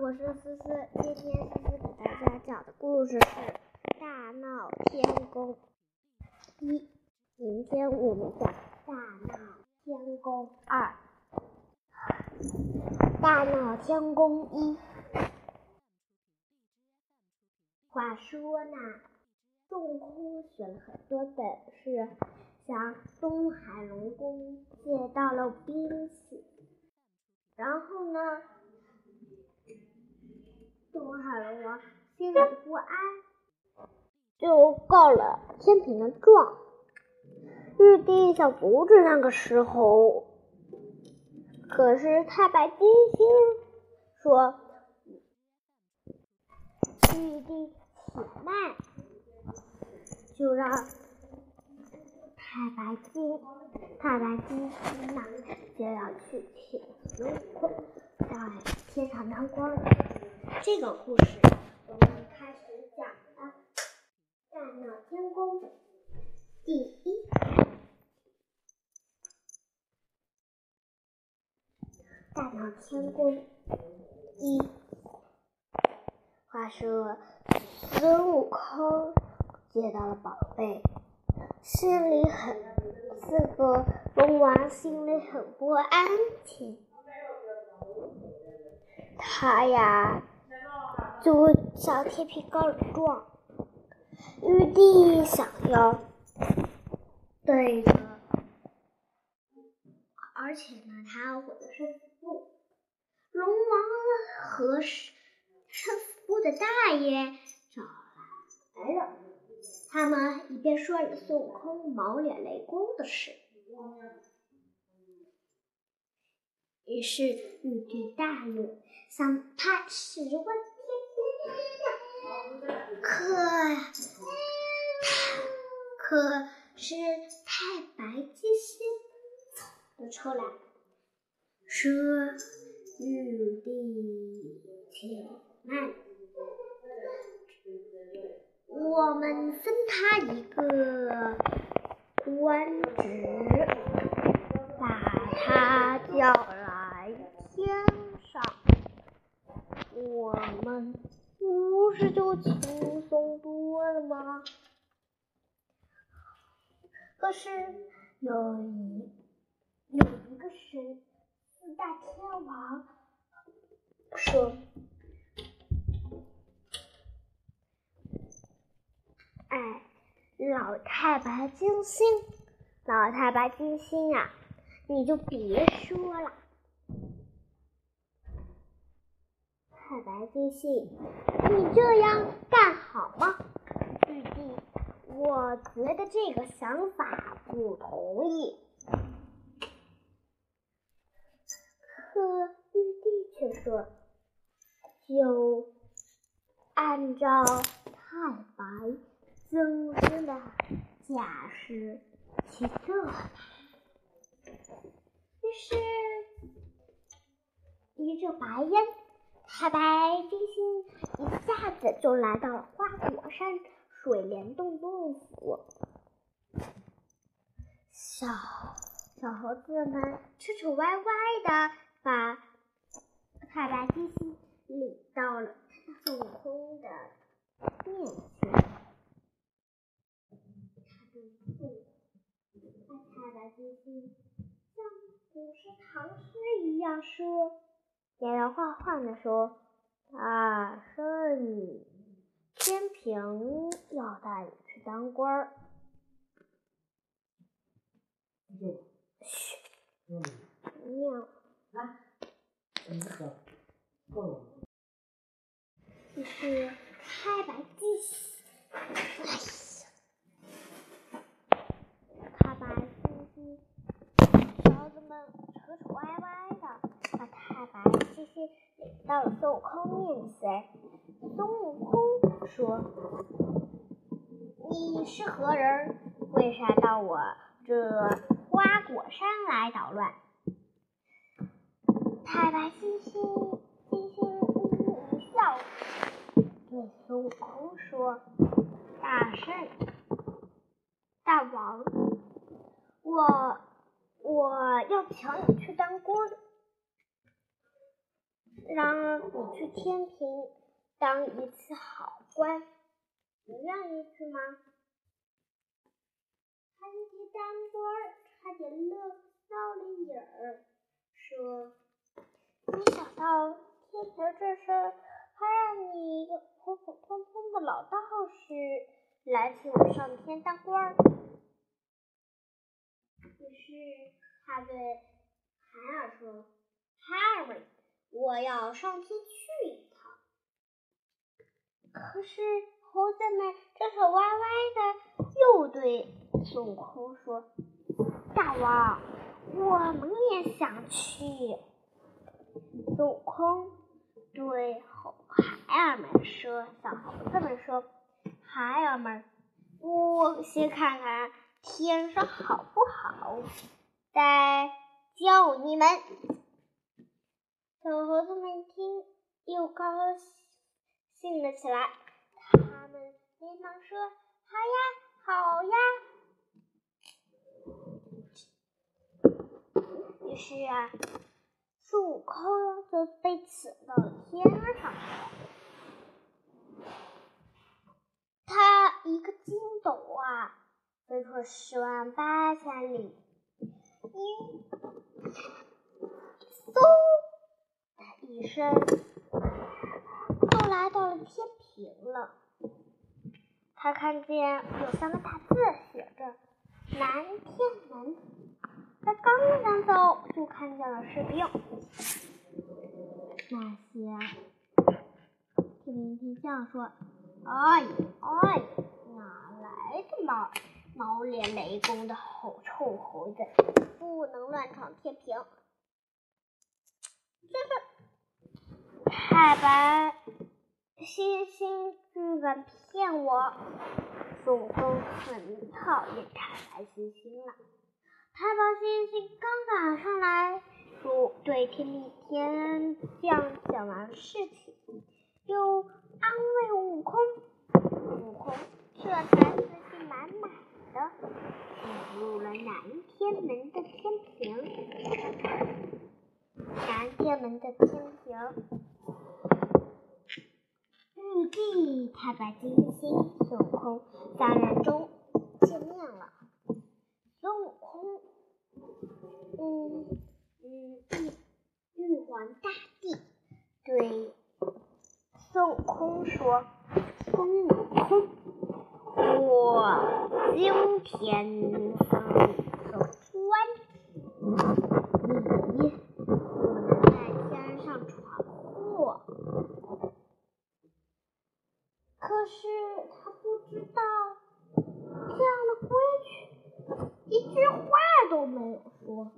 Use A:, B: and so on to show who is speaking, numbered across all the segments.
A: 我是思思。今天思思给大家讲的故事是《大闹天宫》一。明天我们讲《大闹天宫二》。大闹天宫一。话说呢，孙悟空学了很多本事，向东海龙宫借到了兵器，然后呢？东海龙王心里不安，就告了天庭的状。玉帝想阻止那个时候，可是太白金星说：“玉帝且慢，就让太白金太白金星呢就要去请孙悟空在天上当官。”这个故事我们开始讲了，《大闹天宫》第一。大闹天宫一。话说孙悟空接到了宝贝，心里很四个龙王心里很不安心，他呀。就向天平告了状，玉帝想要对着，而且呢，他要毁了生死簿。龙王和生死簿的大爷找来了，他们一边说了孙悟空毛脸雷公的事。于是玉帝大怒，想派十万。可太可是太白金星走了出来，说：“玉帝，且慢，我们分他一个官职，把他叫来天上，我们。”不是就轻松多了吗？可是有一有一个神四大天王说：“哎，老太白金星，老太白金星呀，你就别说了。”太白金星，你这样干好吗？玉帝，我觉得这个想法不同意。可玉帝却说，就按照太白金星的架势去做吧。于是，一阵白烟。太白金星一下子就来到了花果山水帘洞洞府，小小猴子们吃吃歪歪的把太白金星领到了孙悟空的面前。太白金星像古诗唐诗一样说。摇摇晃晃的说：“大圣，天平要带你去当官儿。”嘘，尿。这是太白金星，太白金星，小子们扯扯歪歪的。把太白金星领到了孙悟空面前。孙悟空说：“你是何人？为啥到我这花果山来捣乱？”太白金星金星一笑，对孙悟空说：“大圣，大王，我我要请你去当官。”让你去天庭当一次好官，你愿意去吗？他一提当官，差点乐笑了眼儿，说：“没想到天庭这事儿还让你一个普普通通的老道士来替我上天当官。”是他对海尔说：“海尔，我要上天去一趟。”可是猴子们这手歪歪的，又对孙悟空说：“大王，我们也想去。”孙悟空对猴孩儿们说：“小猴子们说，孩儿们，我先看看天上好不好，再教你们。”小猴子们一听，又高兴了起来。他们连忙说：“好呀，好呀！”于是啊，孙悟空就被请到天上去了。他一个筋斗啊，飞出十万八千里，一嗖的一声，就来到了天平了。他看见有三个大字写着“南天门”。他刚刚走，就看见了士兵。那些天兵天将说：“哎哎，哪来的毛毛脸雷公的猴臭猴子？不能乱闯天平！”这是太白星星居敢骗我！孙悟空很讨厌太白星星了。太白星星刚赶上来，说对天兵天将讲完事情，又安慰悟空。悟空这才自信满满的进入了南天门的天庭。南天门的天庭，玉帝、太白金星、孙悟空三人中见面了。孙悟空，嗯嗯，玉玉皇大帝对孙悟空说：“孙悟空，我今天封你个官，你不能在天上闯祸。”可是他不知道这样的规矩。一句话都没有说，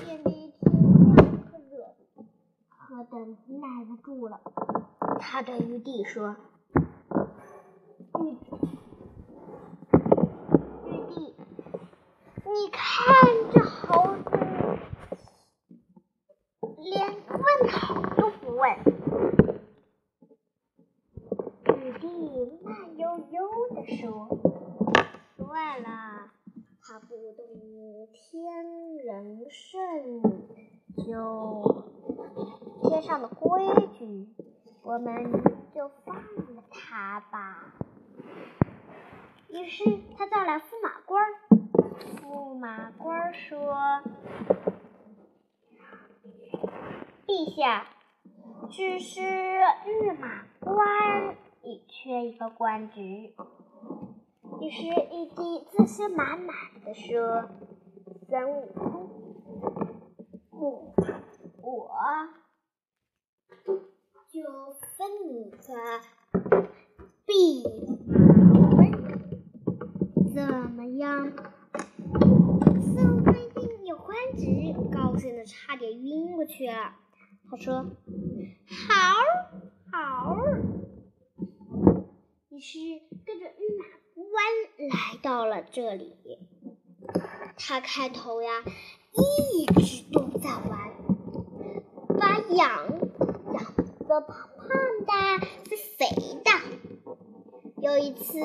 A: 天兵天将可惹，可等耐不住了。他对玉帝说：“玉玉帝，你看这猴子，连问好都不问。”玉帝慢悠悠地说。算了，他不懂天人圣，就天上的规矩，我们就放了他吧。于是他叫来驸马官，驸马官说：“陛下，只是御马官已缺一个官职。”于是玉帝自信满满的说：“孙悟空，我我就分你个弼马怎么样？”孙悟空一听有官职，高兴的差点晕过去了。他说：“好，好。”于是跟着马。官来到了这里，他开头呀一直都在玩，把养个胖胖的、肥肥的。有一次，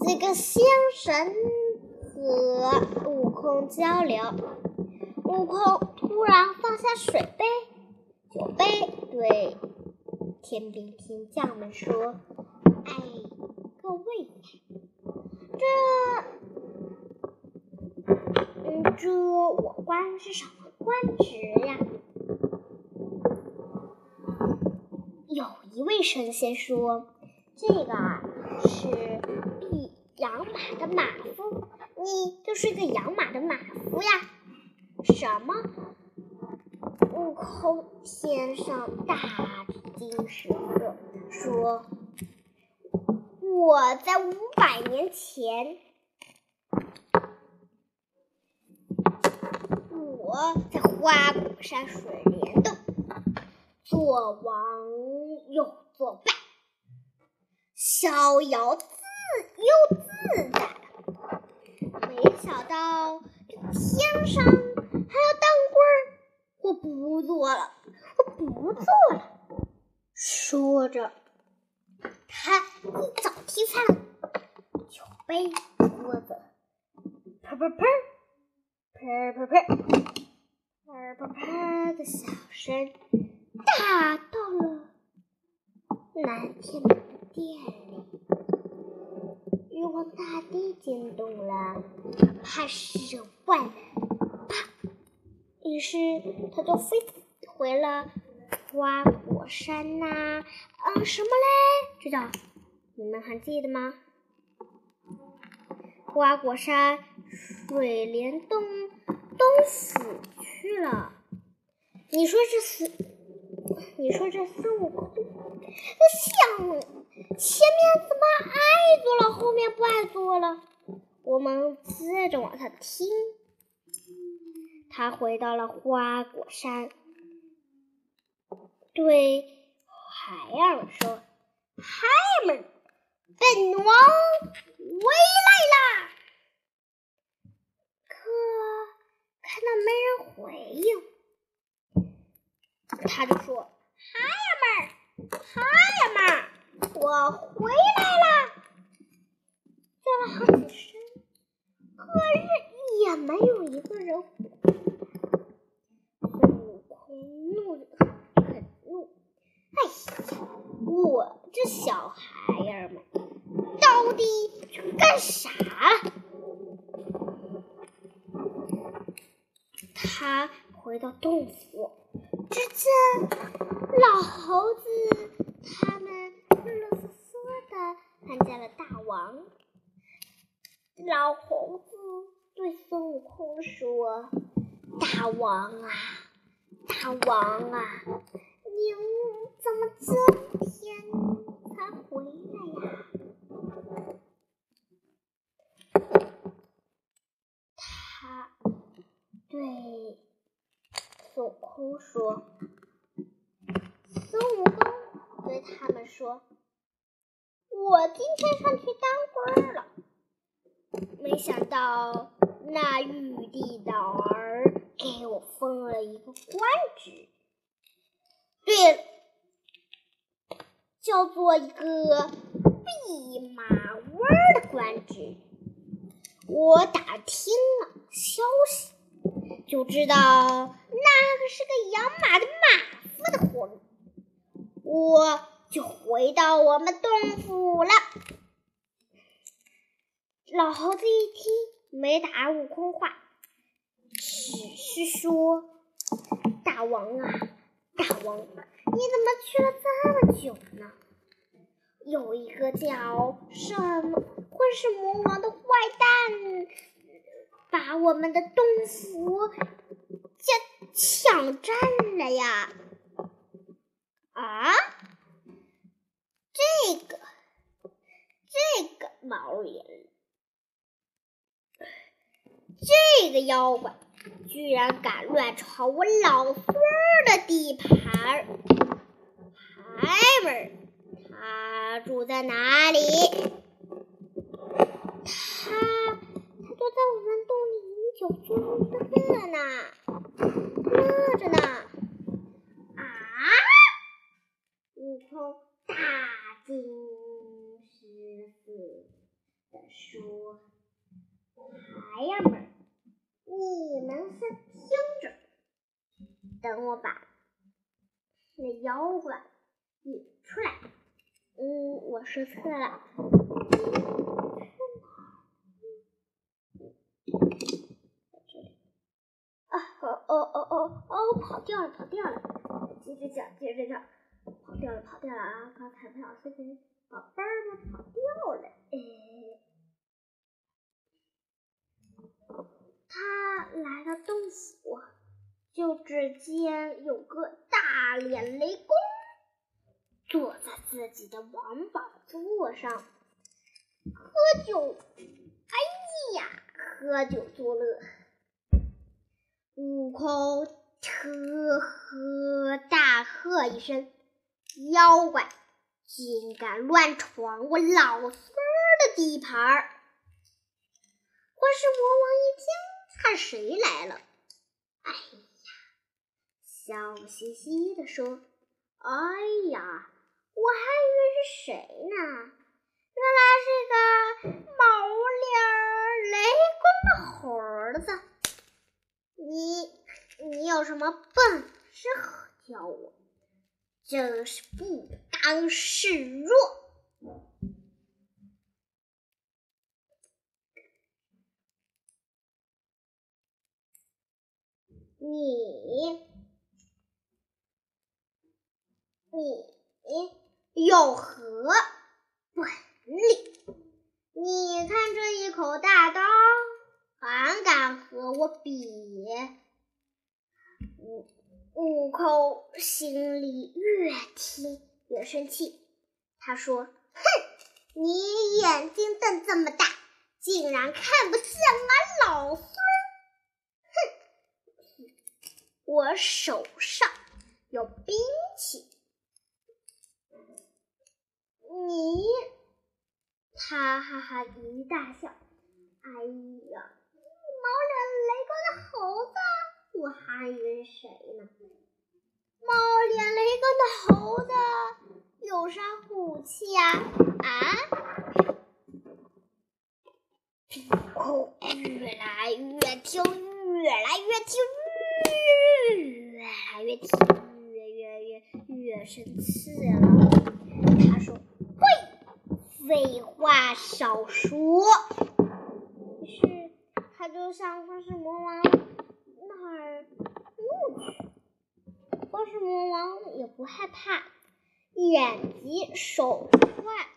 A: 这个仙神和悟空交流，悟空突然放下水杯，对天兵天将们说：“哎，各位，这……嗯，这我官是什么官职呀？”有一位神仙说：“这个啊，是比养马的马夫，你就是个养马的马夫呀。”什么？悟空天上大惊失色，说：“我在五百年前，我在花果山水帘洞做王又做霸，逍遥自又自在。没想到这天上还要当官儿。”我不做了，我不做了。说着，他一脚踢翻了酒杯、桌子，砰砰砰，砰砰砰，砰砰砰的响声打到了南天门的店里，玉皇大帝惊动了，怕是万啪。于是他就飞回了花果山呐，啊，什么嘞？这叫你们还记得吗？花果山水帘洞东府去了。你说这是？你说这孙悟空，想前面怎么爱做了，后面不爱做了？我们接着往下听。他回到了花果山，对孩儿说：“孩儿们，本王回来啦！”可看到没人回应，他就说：“孩儿们，孩儿们，我回来啦！”叫了好几声，可是也没有一个人。孙悟空怒的很怒，哎呀，我这小孩儿们到底干啥了？他回到洞府，只见老猴子他们乐乐呵呵的看见了大王。老猴子对孙悟空说：“大王啊！”大王啊，您怎么今天才回来呀？他对孙悟空说：“孙悟空对他们说，我今天上去当官了，没想到那玉帝老儿。”给我封了一个官职，对，叫做一个弼马温的官职。我打听了消息，就知道那个是个养马的马夫的活路，我就回到我们洞府了。老猴子一听，没打悟空话。只是说，大王啊，大王，你怎么去了这么久呢？有一个叫什么混世魔王的坏蛋，把我们的洞府叫抢占了呀！啊，这个，这个毛人。这个妖怪居然敢乱闯我老孙的地盘！孩儿，他住在哪里？他他躲在我们洞里饮酒作乐呢，乐着呢。啊！悟空大惊失色的说：“孩儿们。”你们先听着，等我把那妖怪引出来。嗯，我说错了。啊，哦哦哦哦哦，跑掉了，跑掉了！接着讲，接着讲，跑掉了，跑掉了啊！刚才不小心宝贝儿们跑掉了。哎，他来到洞府，就只见有个大脸雷公坐在自己的王宝座上喝酒。哎呀，喝酒作乐。悟空特喝大喝一声：“妖怪，竟敢乱闯我老孙的地盘！”花世魔王一听，看谁来了？哎呀，笑嘻嘻的说：“哎呀，我还以为是谁呢，原来是个毛脸雷公的猴子。”你你有什么本事教我？真是不甘示弱！你你有何本领？你看这一口大刀。还敢和我比？悟悟空心里越听越生气，他说：“哼，你眼睛瞪这么大，竟然看不见俺老孙！哼，我手上有兵器，你……”他哈哈一大笑，哎呀！毛脸雷公的猴子，我还以为是谁呢？毛脸雷公的猴子有啥武器呀？啊！悟 空越来越听，越来越听，越来越，越越越越生气了。他说：“喂，废话少说。”于是他就向花世魔王那儿怒去，花世魔王也不害怕，眼疾手快。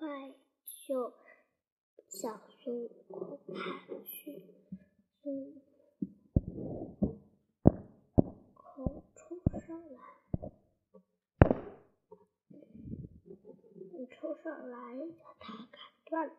A: 快就小孙悟空跑去，孙悟空冲上来，冲上来把他砍断。